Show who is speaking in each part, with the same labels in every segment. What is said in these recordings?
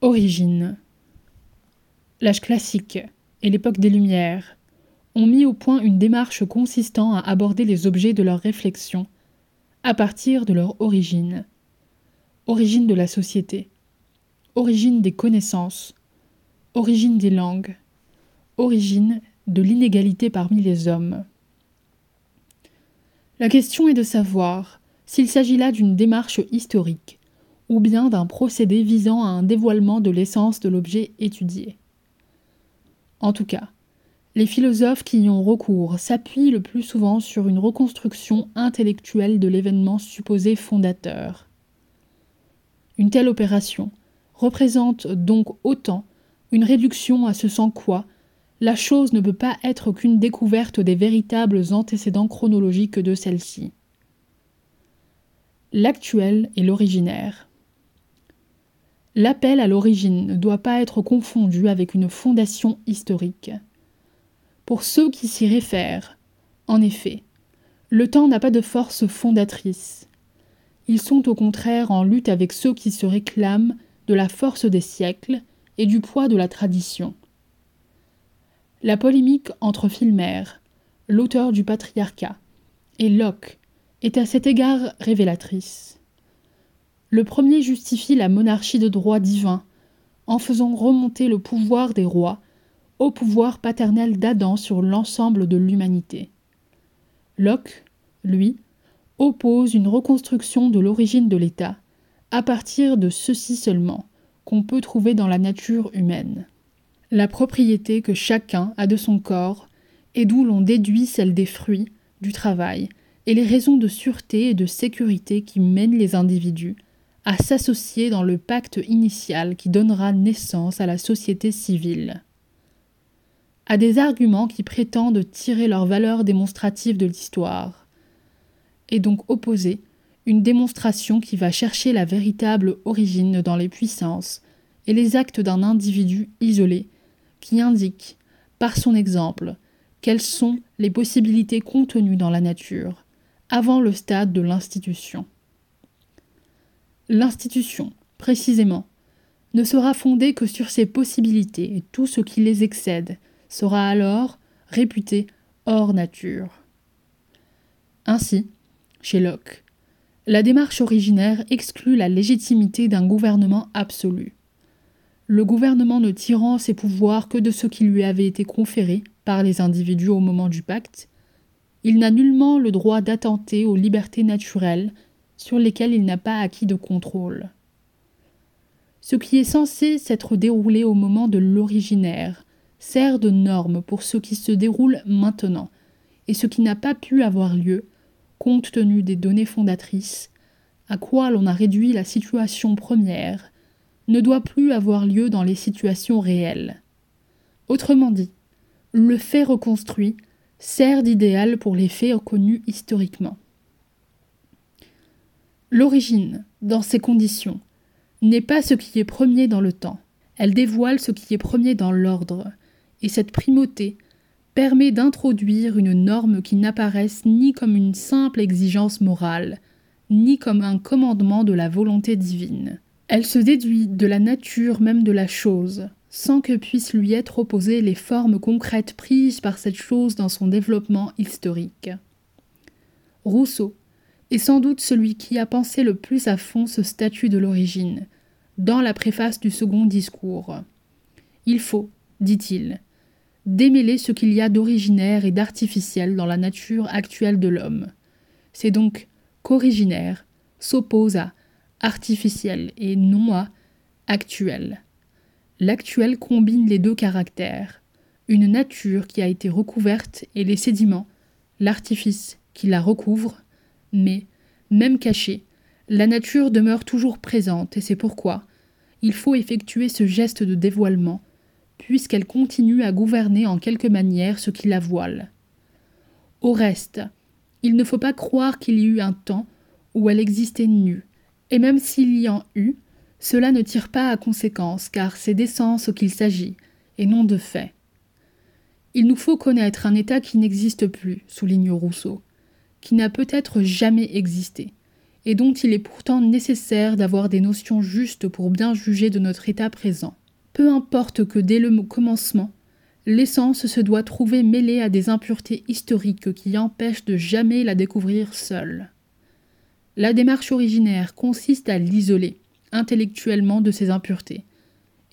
Speaker 1: Origine. L'âge classique et l'époque des Lumières ont mis au point une démarche consistant à aborder les objets de leur réflexion à partir de leur origine. Origine de la société, origine des connaissances, origine des langues, origine de l'inégalité parmi les hommes. La question est de savoir s'il s'agit là d'une démarche historique ou bien d'un procédé visant à un dévoilement de l'essence de l'objet étudié. En tout cas, les philosophes qui y ont recours s'appuient le plus souvent sur une reconstruction intellectuelle de l'événement supposé fondateur. Une telle opération représente donc autant une réduction à ce sans quoi la chose ne peut pas être qu'une découverte des véritables antécédents chronologiques de celle-ci. L'actuel et l'originaire. L'appel à l'origine ne doit pas être confondu avec une fondation historique. Pour ceux qui s'y réfèrent, en effet, le temps n'a pas de force fondatrice. Ils sont au contraire en lutte avec ceux qui se réclament de la force des siècles et du poids de la tradition. La polémique entre Filmer, l'auteur du patriarcat, et Locke est à cet égard révélatrice. Le premier justifie la monarchie de droit divin en faisant remonter le pouvoir des rois au pouvoir paternel d'Adam sur l'ensemble de l'humanité. Locke, lui, oppose une reconstruction de l'origine de l'État à partir de ceci seulement qu'on peut trouver dans la nature humaine. La propriété que chacun a de son corps et d'où l'on déduit celle des fruits, du travail, et les raisons de sûreté et de sécurité qui mènent les individus à s'associer dans le pacte initial qui donnera naissance à la société civile. À des arguments qui prétendent tirer leur valeur démonstrative de l'histoire, et donc opposer une démonstration qui va chercher la véritable origine dans les puissances et les actes d'un individu isolé qui indique, par son exemple, quelles sont les possibilités contenues dans la nature, avant le stade de l'institution. L'institution, précisément, ne sera fondée que sur ces possibilités et tout ce qui les excède sera alors réputé hors nature. Ainsi, chez Locke, la démarche originaire exclut la légitimité d'un gouvernement absolu. Le gouvernement ne tirant ses pouvoirs que de ce qui lui avait été conféré par les individus au moment du pacte, il n'a nullement le droit d'attenter aux libertés naturelles sur lesquels il n'a pas acquis de contrôle. Ce qui est censé s'être déroulé au moment de l'originaire sert de norme pour ce qui se déroule maintenant, et ce qui n'a pas pu avoir lieu, compte tenu des données fondatrices, à quoi l'on a réduit la situation première, ne doit plus avoir lieu dans les situations réelles. Autrement dit, le fait reconstruit sert d'idéal pour les faits reconnus historiquement. L'origine, dans ces conditions, n'est pas ce qui est premier dans le temps, elle dévoile ce qui est premier dans l'ordre, et cette primauté permet d'introduire une norme qui n'apparaisse ni comme une simple exigence morale, ni comme un commandement de la volonté divine. Elle se déduit de la nature même de la chose, sans que puissent lui être opposées les formes concrètes prises par cette chose dans son développement historique. Rousseau, est sans doute celui qui a pensé le plus à fond ce statut de l'origine, dans la préface du second discours. Il faut, dit-il, démêler ce qu'il y a d'originaire et d'artificiel dans la nature actuelle de l'homme. C'est donc qu'originaire s'oppose à artificiel et non à actuel. L'actuel combine les deux caractères, une nature qui a été recouverte et les sédiments, l'artifice qui la recouvre, mais, même cachée, la nature demeure toujours présente et c'est pourquoi il faut effectuer ce geste de dévoilement, puisqu'elle continue à gouverner en quelque manière ce qui la voile. Au reste, il ne faut pas croire qu'il y eut un temps où elle existait nue, et même s'il y en eut, cela ne tire pas à conséquence, car c'est d'essence qu'il s'agit, et non de fait. Il nous faut connaître un état qui n'existe plus, souligne Rousseau qui n'a peut-être jamais existé, et dont il est pourtant nécessaire d'avoir des notions justes pour bien juger de notre état présent. Peu importe que dès le commencement, l'essence se doit trouver mêlée à des impuretés historiques qui empêchent de jamais la découvrir seule. La démarche originaire consiste à l'isoler intellectuellement de ces impuretés,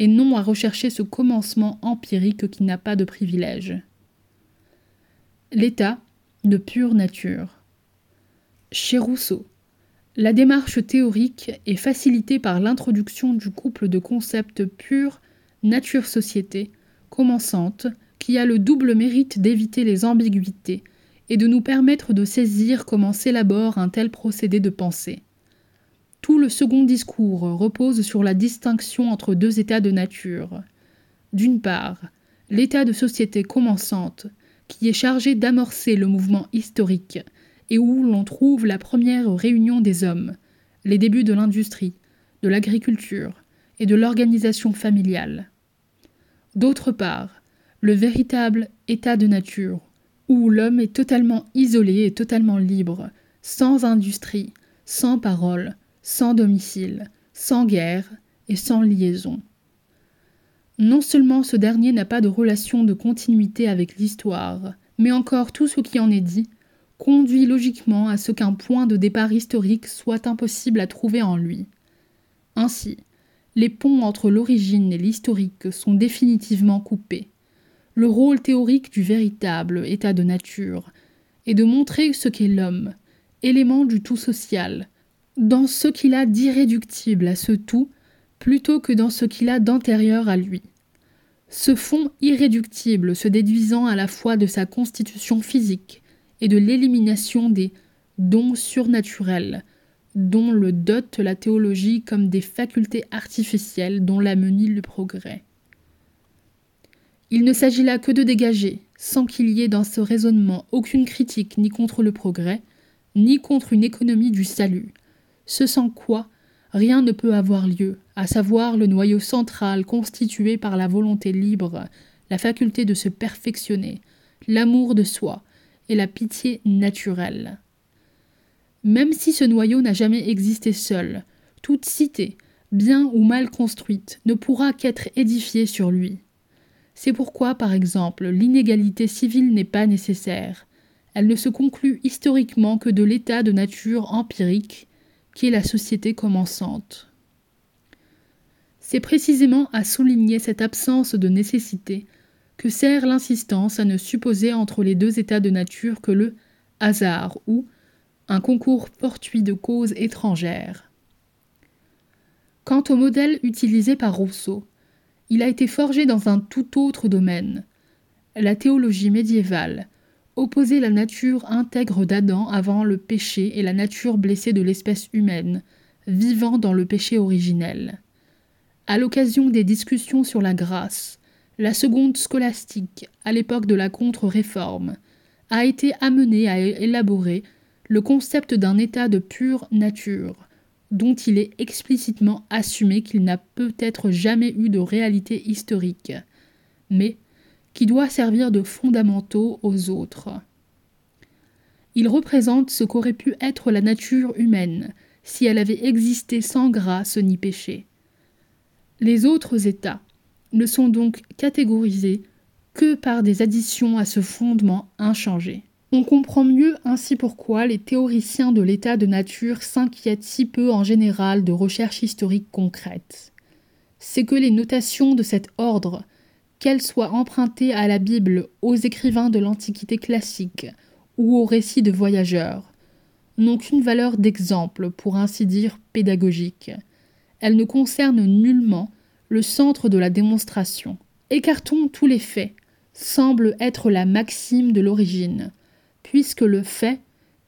Speaker 1: et non à rechercher ce commencement empirique qui n'a pas de privilège. L'état de pure nature. Chez Rousseau, la démarche théorique est facilitée par l'introduction du couple de concepts purs nature-société, commençante, qui a le double mérite d'éviter les ambiguïtés et de nous permettre de saisir comment s'élabore un tel procédé de pensée. Tout le second discours repose sur la distinction entre deux états de nature. D'une part, l'état de société commençante, qui est chargé d'amorcer le mouvement historique, et où l'on trouve la première réunion des hommes, les débuts de l'industrie, de l'agriculture et de l'organisation familiale. D'autre part, le véritable état de nature, où l'homme est totalement isolé et totalement libre, sans industrie, sans parole, sans domicile, sans guerre et sans liaison. Non seulement ce dernier n'a pas de relation de continuité avec l'histoire, mais encore tout ce qui en est dit conduit logiquement à ce qu'un point de départ historique soit impossible à trouver en lui. Ainsi, les ponts entre l'origine et l'historique sont définitivement coupés. Le rôle théorique du véritable état de nature est de montrer ce qu'est l'homme, élément du tout social, dans ce qu'il a d'irréductible à ce tout, plutôt que dans ce qu'il a d'antérieur à lui. Ce fond irréductible se déduisant à la fois de sa constitution physique, et de l'élimination des dons surnaturels, dont le dote la théologie comme des facultés artificielles dont l'amenit le progrès. Il ne s'agit là que de dégager, sans qu'il y ait dans ce raisonnement aucune critique ni contre le progrès, ni contre une économie du salut, ce sans quoi rien ne peut avoir lieu, à savoir le noyau central constitué par la volonté libre, la faculté de se perfectionner, l'amour de soi, et la pitié naturelle. Même si ce noyau n'a jamais existé seul, toute cité, bien ou mal construite, ne pourra qu'être édifiée sur lui. C'est pourquoi, par exemple, l'inégalité civile n'est pas nécessaire. Elle ne se conclut historiquement que de l'état de nature empirique, qui est la société commençante. C'est précisément à souligner cette absence de nécessité que sert l'insistance à ne supposer entre les deux états de nature que le hasard ou un concours fortuit de causes étrangères. Quant au modèle utilisé par Rousseau, il a été forgé dans un tout autre domaine. La théologie médiévale opposait la nature intègre d'Adam avant le péché et la nature blessée de l'espèce humaine, vivant dans le péché originel. À l'occasion des discussions sur la grâce, la seconde scolastique, à l'époque de la contre-réforme, a été amenée à élaborer le concept d'un état de pure nature, dont il est explicitement assumé qu'il n'a peut-être jamais eu de réalité historique, mais qui doit servir de fondamentaux aux autres. Il représente ce qu'aurait pu être la nature humaine si elle avait existé sans grâce ni péché. Les autres états, ne sont donc catégorisés que par des additions à ce fondement inchangé. On comprend mieux ainsi pourquoi les théoriciens de l'état de nature s'inquiètent si peu en général de recherches historiques concrètes. C'est que les notations de cet ordre, qu'elles soient empruntées à la Bible, aux écrivains de l'Antiquité classique ou aux récits de voyageurs, n'ont qu'une valeur d'exemple, pour ainsi dire pédagogique. Elles ne concernent nullement le centre de la démonstration. Écartons tous les faits, semble être la maxime de l'origine, puisque le fait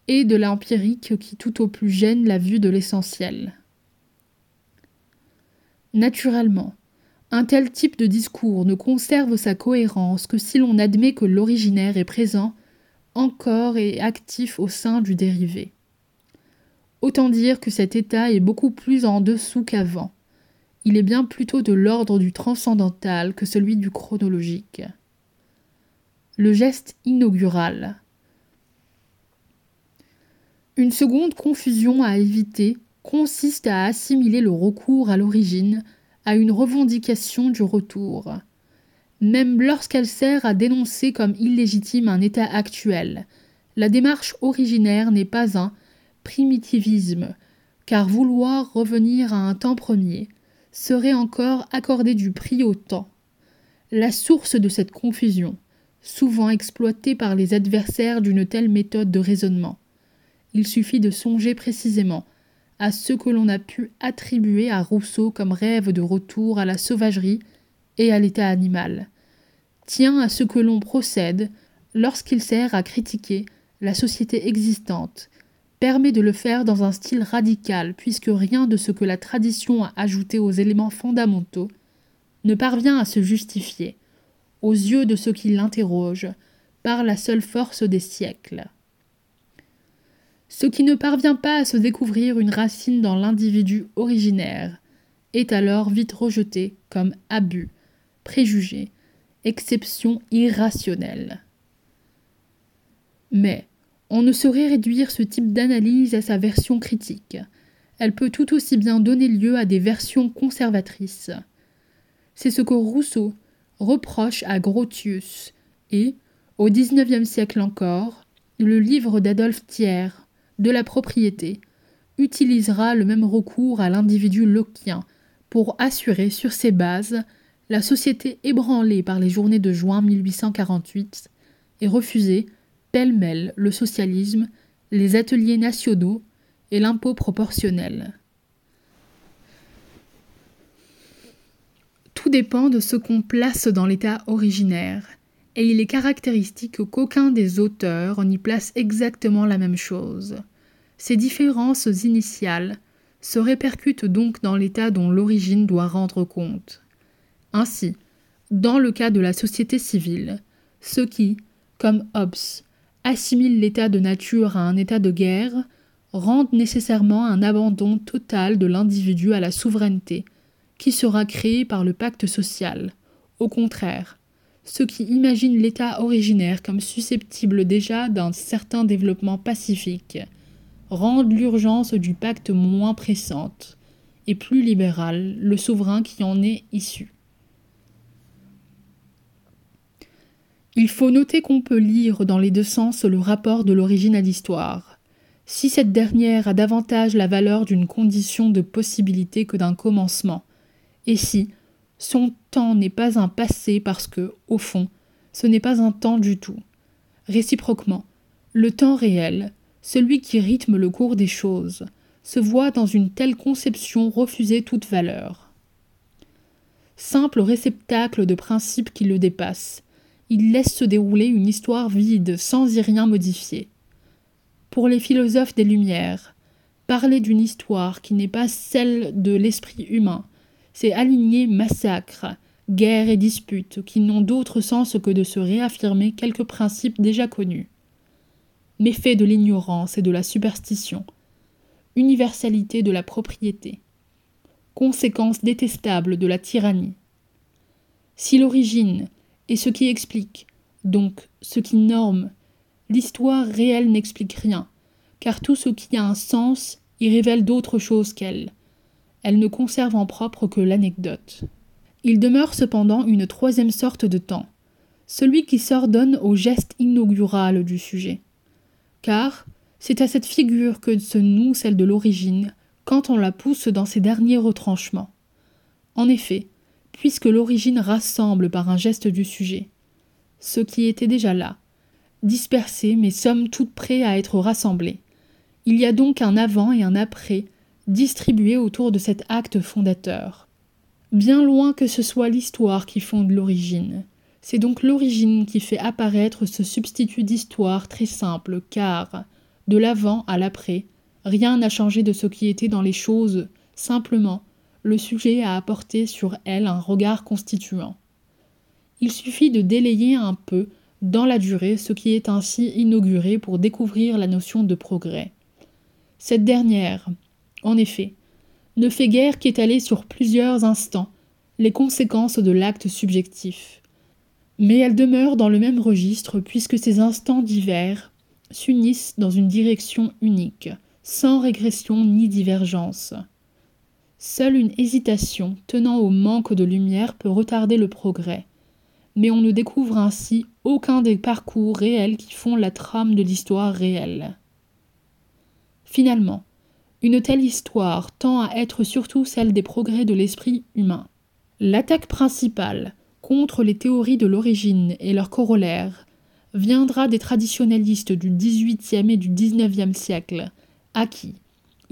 Speaker 1: est de l'empirique qui tout au plus gêne la vue de l'essentiel. Naturellement, un tel type de discours ne conserve sa cohérence que si l'on admet que l'originaire est présent encore et actif au sein du dérivé. Autant dire que cet état est beaucoup plus en dessous qu'avant, il est bien plutôt de l'ordre du transcendantal que celui du chronologique. Le geste inaugural. Une seconde confusion à éviter consiste à assimiler le recours à l'origine à une revendication du retour. Même lorsqu'elle sert à dénoncer comme illégitime un état actuel, la démarche originaire n'est pas un primitivisme, car vouloir revenir à un temps premier serait encore accorder du prix au temps. La source de cette confusion, souvent exploitée par les adversaires d'une telle méthode de raisonnement, il suffit de songer précisément à ce que l'on a pu attribuer à Rousseau comme rêve de retour à la sauvagerie et à l'état animal, tient à ce que l'on procède lorsqu'il sert à critiquer la société existante, permet de le faire dans un style radical puisque rien de ce que la tradition a ajouté aux éléments fondamentaux ne parvient à se justifier, aux yeux de ceux qui l'interrogent, par la seule force des siècles. Ce qui ne parvient pas à se découvrir une racine dans l'individu originaire est alors vite rejeté comme abus, préjugé, exception irrationnelle. Mais on ne saurait réduire ce type d'analyse à sa version critique. Elle peut tout aussi bien donner lieu à des versions conservatrices. C'est ce que Rousseau reproche à Grotius et, au XIXe siècle encore, le livre d'Adolphe Thiers de la propriété utilisera le même recours à l'individu locquien pour assurer sur ses bases la société ébranlée par les journées de juin 1848 et refuser pêle-mêle le socialisme, les ateliers nationaux et l'impôt proportionnel. Tout dépend de ce qu'on place dans l'état originaire, et il est caractéristique qu'aucun des auteurs n'y place exactement la même chose. Ces différences initiales se répercutent donc dans l'état dont l'origine doit rendre compte. Ainsi, dans le cas de la société civile, ceux qui, comme Hobbes, assimilent l'état de nature à un état de guerre rendent nécessairement un abandon total de l'individu à la souveraineté, qui sera créé par le pacte social. Au contraire, ceux qui imaginent l'état originaire comme susceptible déjà d'un certain développement pacifique rendent l'urgence du pacte moins pressante, et plus libéral le souverain qui en est issu. Il faut noter qu'on peut lire dans les deux sens le rapport de l'origine à l'histoire. Si cette dernière a davantage la valeur d'une condition de possibilité que d'un commencement, et si son temps n'est pas un passé parce que, au fond, ce n'est pas un temps du tout. Réciproquement, le temps réel, celui qui rythme le cours des choses, se voit dans une telle conception refuser toute valeur. Simple réceptacle de principes qui le dépassent, il laisse se dérouler une histoire vide sans y rien modifier. Pour les philosophes des Lumières, parler d'une histoire qui n'est pas celle de l'esprit humain, c'est aligner massacres, guerres et disputes qui n'ont d'autre sens que de se réaffirmer quelques principes déjà connus méfait de l'ignorance et de la superstition, universalité de la propriété, conséquence détestable de la tyrannie. Si l'origine est ce qui explique, donc ce qui norme, l'histoire réelle n'explique rien, car tout ce qui a un sens y révèle d'autres choses qu'elle. Elle ne conserve en propre que l'anecdote. Il demeure cependant une troisième sorte de temps, celui qui s'ordonne au geste inaugural du sujet car c'est à cette figure que se noue celle de l'origine quand on la pousse dans ses derniers retranchements. En effet, puisque l'origine rassemble par un geste du sujet, ce qui était déjà là, dispersé mais somme toute prêt à être rassemblé. Il y a donc un avant et un après distribués autour de cet acte fondateur. Bien loin que ce soit l'histoire qui fonde l'origine, c'est donc l'origine qui fait apparaître ce substitut d'histoire très simple, car, de l'avant à l'après, rien n'a changé de ce qui était dans les choses, simplement, le sujet a apporté sur elle un regard constituant. Il suffit de délayer un peu, dans la durée, ce qui est ainsi inauguré pour découvrir la notion de progrès. Cette dernière, en effet, ne fait guère qu'étaler sur plusieurs instants les conséquences de l'acte subjectif mais elle demeure dans le même registre puisque ces instants divers s'unissent dans une direction unique, sans régression ni divergence. Seule une hésitation tenant au manque de lumière peut retarder le progrès, mais on ne découvre ainsi aucun des parcours réels qui font la trame de l'histoire réelle. Finalement, une telle histoire tend à être surtout celle des progrès de l'esprit humain. L'attaque principale contre les théories de l'origine et leurs corollaires viendra des traditionnalistes du XVIIIe et du XIXe siècle, à qui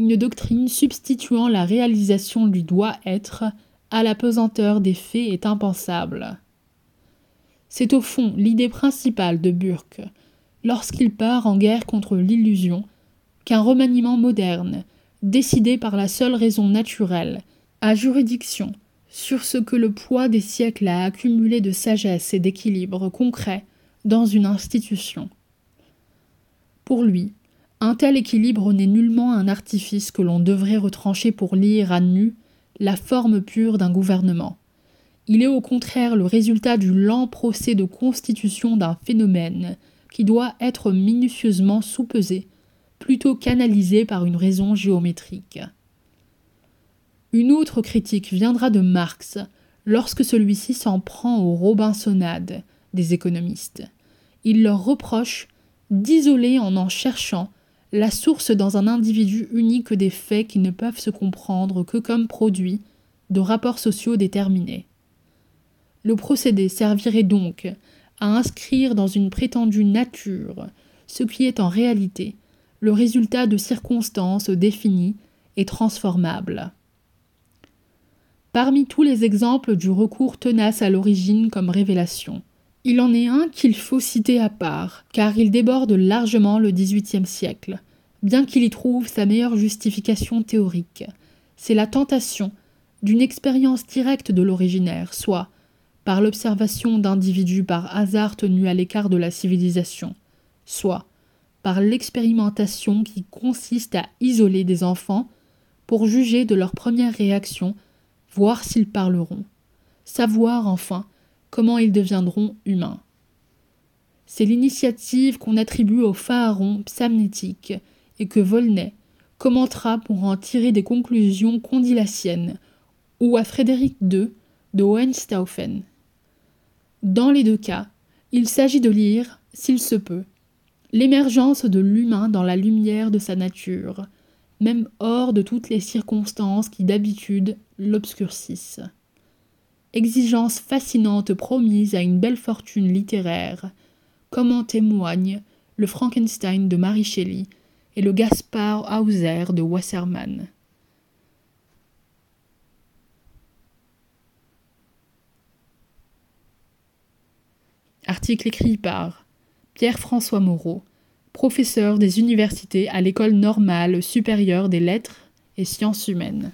Speaker 1: une doctrine substituant la réalisation du doit être à la pesanteur des faits est impensable. C'est au fond l'idée principale de Burke, lorsqu'il part en guerre contre l'illusion, qu'un remaniement moderne, décidé par la seule raison naturelle, a juridiction sur ce que le poids des siècles a accumulé de sagesse et d'équilibre concret dans une institution. Pour lui, un tel équilibre n'est nullement un artifice que l'on devrait retrancher pour lire à nu la forme pure d'un gouvernement. Il est au contraire le résultat du lent procès de constitution d'un phénomène qui doit être minutieusement soupesé, plutôt qu'analysé par une raison géométrique. Une autre critique viendra de Marx lorsque celui-ci s'en prend aux Robinsonades des économistes. Il leur reproche d'isoler en en cherchant la source dans un individu unique des faits qui ne peuvent se comprendre que comme produits de rapports sociaux déterminés. Le procédé servirait donc à inscrire dans une prétendue nature ce qui est en réalité le résultat de circonstances définies et transformables. Parmi tous les exemples du recours tenace à l'origine comme révélation, il en est un qu'il faut citer à part, car il déborde largement le XVIIIe siècle, bien qu'il y trouve sa meilleure justification théorique. C'est la tentation d'une expérience directe de l'originaire, soit par l'observation d'individus par hasard tenus à l'écart de la civilisation, soit par l'expérimentation qui consiste à isoler des enfants pour juger de leurs premières réactions voir s'ils parleront, savoir enfin comment ils deviendront humains. C'est l'initiative qu'on attribue au pharaon psamnétique et que Volney commentera pour en tirer des conclusions qu'on dit la sienne, ou à Frédéric II de Hohenstaufen. Dans les deux cas, il s'agit de lire, s'il se peut, l'émergence de l'humain dans la lumière de sa nature, même hors de toutes les circonstances qui d'habitude l'obscurcissent. Exigence fascinante promise à une belle fortune littéraire, comme en témoignent le Frankenstein de Mary Shelley et le Gaspard Hauser de Wassermann? Article écrit par Pierre-François Moreau, professeur des universités à l'École normale supérieure des lettres et sciences humaines.